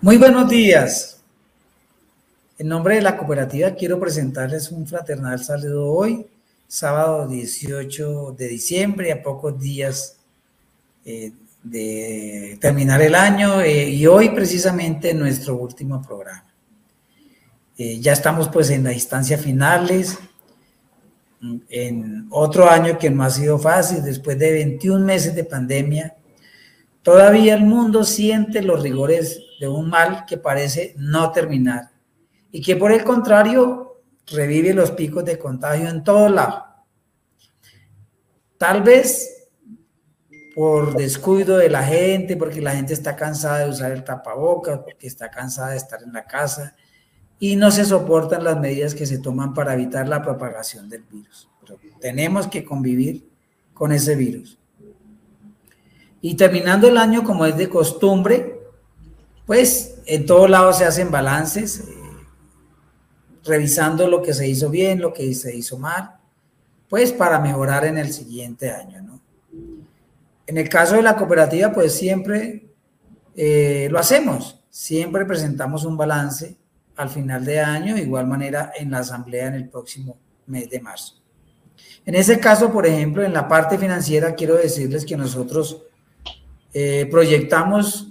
Muy buenos días. En nombre de la cooperativa quiero presentarles un fraternal saludo hoy, sábado 18 de diciembre, a pocos días eh, de terminar el año eh, y hoy precisamente nuestro último programa. Eh, ya estamos pues en las instancias finales, en otro año que no ha sido fácil, después de 21 meses de pandemia, todavía el mundo siente los rigores de un mal que parece no terminar y que por el contrario revive los picos de contagio en todo lado. Tal vez por descuido de la gente, porque la gente está cansada de usar el tapabocas, porque está cansada de estar en la casa y no se soportan las medidas que se toman para evitar la propagación del virus. Tenemos que convivir con ese virus. Y terminando el año, como es de costumbre, pues en todos lados se hacen balances, eh, revisando lo que se hizo bien, lo que se hizo mal, pues para mejorar en el siguiente año. En el caso de la cooperativa, pues siempre eh, lo hacemos, siempre presentamos un balance al final de año, de igual manera en la asamblea en el próximo mes de marzo. En ese caso, por ejemplo, en la parte financiera, quiero decirles que nosotros eh, proyectamos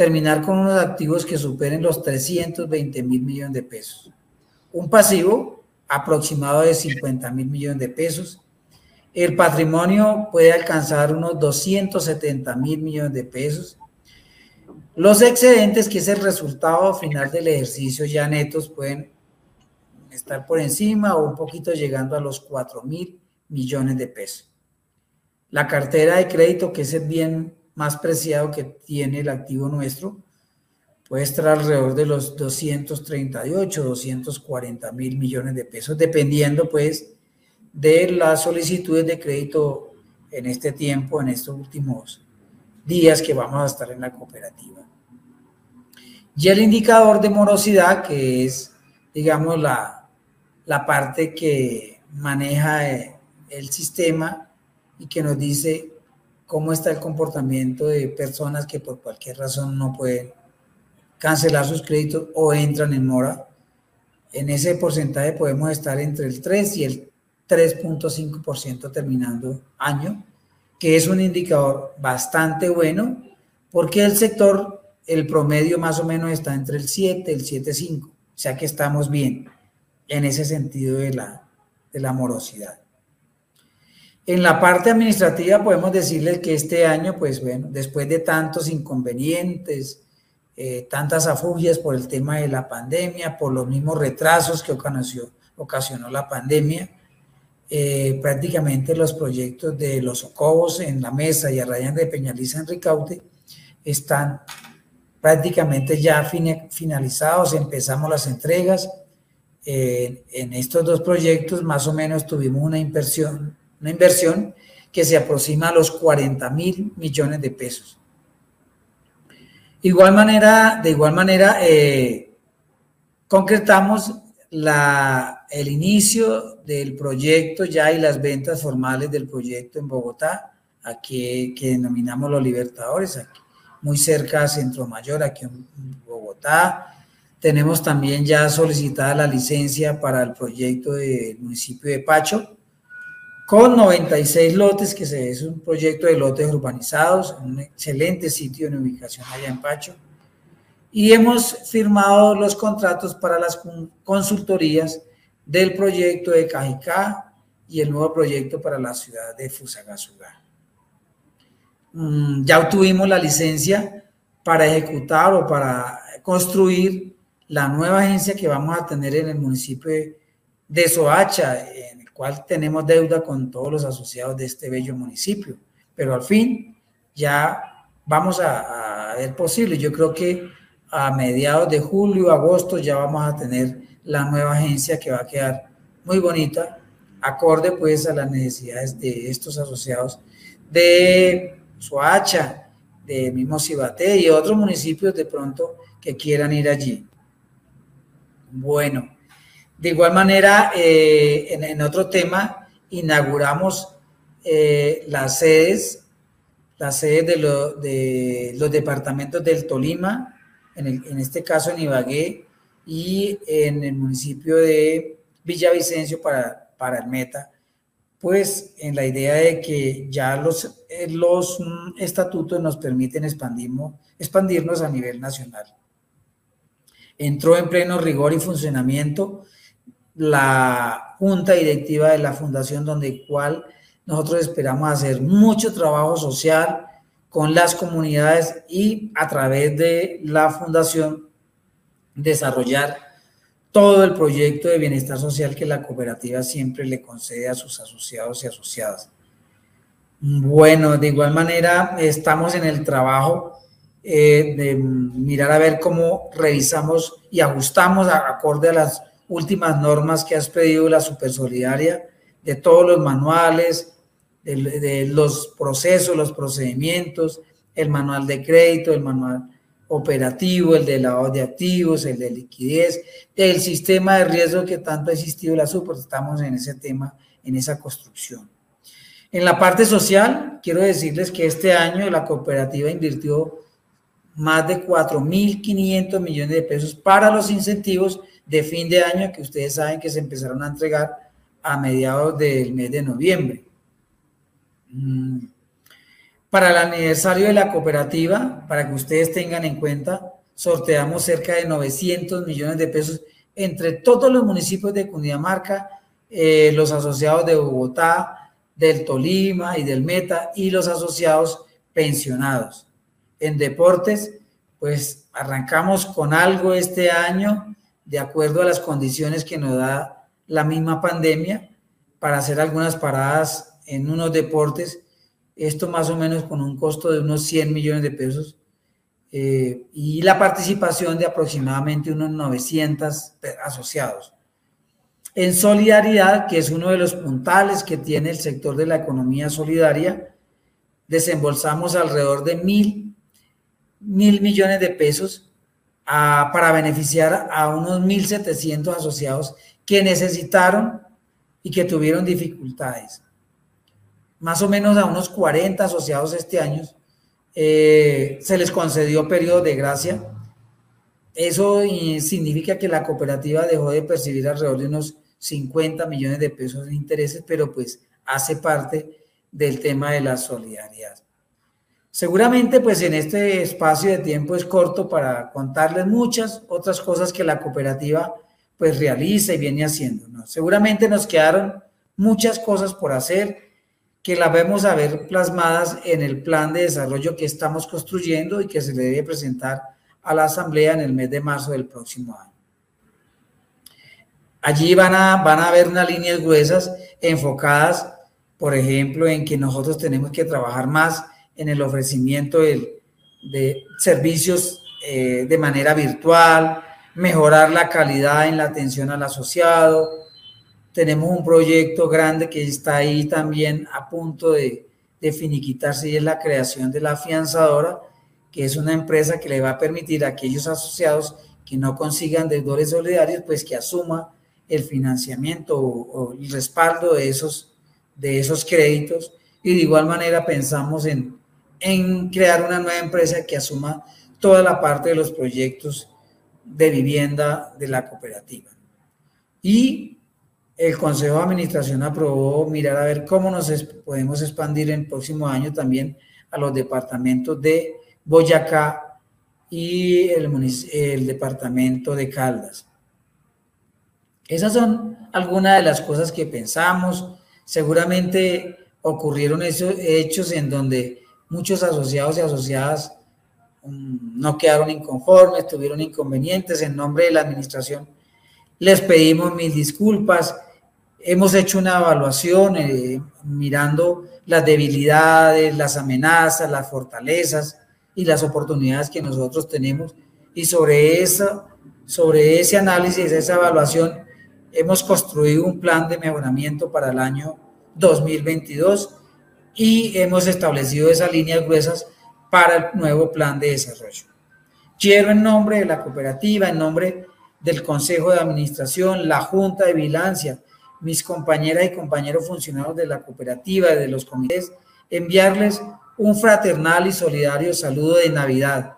terminar con unos activos que superen los 320 mil millones de pesos. Un pasivo aproximado de 50 mil millones de pesos. El patrimonio puede alcanzar unos 270 mil millones de pesos. Los excedentes, que es el resultado final del ejercicio ya netos, pueden estar por encima o un poquito llegando a los 4 mil millones de pesos. La cartera de crédito, que es el bien más preciado que tiene el activo nuestro, puede estar alrededor de los 238, 240 mil millones de pesos, dependiendo pues de las solicitudes de crédito en este tiempo, en estos últimos días que vamos a estar en la cooperativa. Y el indicador de morosidad, que es, digamos, la, la parte que maneja el sistema y que nos dice cómo está el comportamiento de personas que por cualquier razón no pueden cancelar sus créditos o entran en mora. En ese porcentaje podemos estar entre el 3 y el 3.5% terminando año, que es un indicador bastante bueno, porque el sector, el promedio más o menos está entre el 7 y el 7.5, o sea que estamos bien en ese sentido de la, de la morosidad. En la parte administrativa podemos decirles que este año, pues bueno, después de tantos inconvenientes, eh, tantas afugias por el tema de la pandemia, por los mismos retrasos que ocasionó, ocasionó la pandemia, eh, prácticamente los proyectos de los Socobos en la mesa y Arrayan de Peñaliza en Ricaute están prácticamente ya finalizados, empezamos las entregas. Eh, en estos dos proyectos más o menos tuvimos una inversión una inversión que se aproxima a los 40 mil millones de pesos. Igual manera, de igual manera, eh, concretamos el inicio del proyecto ya y las ventas formales del proyecto en Bogotá, aquí que denominamos los Libertadores, aquí, muy cerca a Centro Mayor, aquí en Bogotá. Tenemos también ya solicitada la licencia para el proyecto del municipio de Pacho, con 96 lotes, que es un proyecto de lotes urbanizados, un excelente sitio en ubicación allá en Pacho. Y hemos firmado los contratos para las consultorías del proyecto de Cajicá y el nuevo proyecto para la ciudad de Fusagasugá. Mm, ya obtuvimos la licencia para ejecutar o para construir la nueva agencia que vamos a tener en el municipio de Soacha, cual tenemos deuda con todos los asociados de este bello municipio. Pero al fin ya vamos a, ver posible. Yo creo que a mediados de julio, agosto ya vamos a tener la nueva agencia que va a quedar muy bonita, acorde pues a las necesidades de estos asociados de Soacha, de mismo Cibate y otros municipios de pronto que quieran ir allí. Bueno, de igual manera, eh, en, otro tema, inauguramos eh, las sedes, las sedes de, los departamentos del Tolima, en, este caso en Ibagué y en el municipio de Villavicencio para, para el Meta, pues en la idea de que ya los, eh, los mm, estatutos nos permiten expandirnos a nivel nacional. Entró en pleno rigor y funcionamiento la junta directiva de la fundación, donde cual nosotros esperamos hacer mucho trabajo social con las comunidades y a través de la fundación desarrollar todo el proyecto de bienestar social que la cooperativa siempre le concede a sus asociados y asociadas. Bueno, de igual manera estamos en el trabajo eh, de mirar a ver cómo revisamos y ajustamos acorde a las últimas normas que has pedido la Supersolidaria, de todos los manuales, de, los procesos, los procedimientos, el manual de crédito, el manual operativo, el de lavado de activos, el de liquidez, el sistema de riesgo que tanto ha existido la SUPER, estamos en ese tema, en esa construcción. En la parte social, quiero decirles que este año la cooperativa invirtió más de 4.500 millones de pesos para los incentivos de fin de año que ustedes saben que se empezaron a entregar a mediados del mes de noviembre. Mm. Para el aniversario de la cooperativa, para que ustedes tengan en cuenta, sorteamos cerca de 900 millones de pesos entre todos los municipios de Cundinamarca, eh, los asociados de Bogotá, del Tolima y del Meta y los asociados pensionados. En deportes, pues arrancamos con algo este año de acuerdo a las condiciones que nos da la misma pandemia para hacer algunas paradas en unos deportes, esto más o menos con un costo de unos 100 millones de pesos eh, y la participación de aproximadamente unos 900 asociados. En solidaridad, que es uno de los puntales que tiene el sector de la economía solidaria, desembolsamos alrededor de mil, mil millones de pesos para beneficiar a unos 1.700 asociados que necesitaron y que tuvieron dificultades. Más o menos a unos 40 asociados este año eh, se les concedió periodo de gracia. Eso significa que la cooperativa dejó de percibir alrededor de unos 50 millones de pesos de intereses, pero pues hace parte del tema de la solidaridad. Seguramente pues en este espacio de tiempo es corto para contarles muchas otras cosas que la cooperativa pues realiza y viene haciendo. Seguramente nos quedaron muchas cosas por hacer que las vemos a ver plasmadas en el plan de desarrollo que estamos construyendo y que se le debe presentar a la asamblea en el mes de marzo del próximo año. Allí van a, van a haber unas líneas gruesas enfocadas, por ejemplo, en que nosotros tenemos que trabajar más en el ofrecimiento de, servicios eh, de manera virtual, mejorar la calidad en la atención al asociado. Tenemos un proyecto grande que está ahí también a punto de, de finiquitarse y es la creación de la afianzadora, que es una empresa que le va a permitir a aquellos asociados que no consigan deudores solidarios, pues que asuma el financiamiento o, el respaldo de esos, de esos créditos. Y de igual manera pensamos en, en crear una nueva empresa que asuma toda la parte de los proyectos de vivienda de la cooperativa. Y el Consejo de Administración aprobó mirar a ver cómo nos podemos expandir en el próximo año también a los departamentos de Boyacá y el, el departamento de Caldas. Esas son algunas de las cosas que pensamos. Seguramente ocurrieron esos hechos en donde muchos asociados y asociadas mm, no quedaron inconformes, tuvieron inconvenientes en nombre de la administración. Les pedimos mil disculpas. Hemos hecho una evaluación eh, mirando las debilidades, las amenazas, las fortalezas y las oportunidades que nosotros tenemos. Y sobre, eso, sobre ese análisis, esa evaluación, hemos construido un plan de mejoramiento para el año 2022 y hemos establecido esas líneas gruesas para el nuevo plan de desarrollo. Quiero en nombre de la cooperativa, en nombre del Consejo de Administración, la Junta de Vigilancia, mis compañeras y compañeros funcionarios de la cooperativa de los comités, enviarles un fraternal y solidario saludo de Navidad.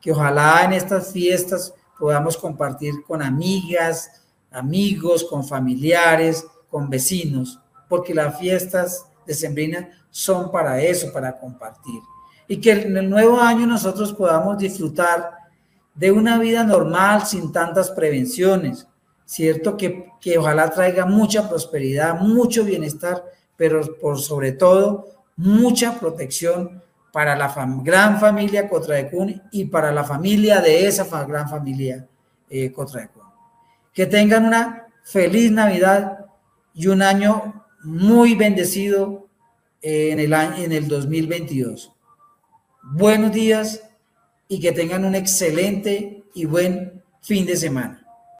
que ojalá en estas fiestas podamos compartir con amigas, amigos, con familiares, con vecinos, porque las fiestas de Sembrina son para eso, para compartir. Y que en el nuevo año nosotros podamos disfrutar de una vida normal sin tantas prevenciones, ¿cierto? Que, que ojalá traiga mucha prosperidad, mucho bienestar, pero por sobre todo mucha protección para la gran familia Cotraecún y para la familia de esa gran familia eh, Cotraecún. Que tengan una feliz Navidad y un año muy bendecido en el, año, en el 2022. Buenos días y que tengan un excelente y buen fin de semana.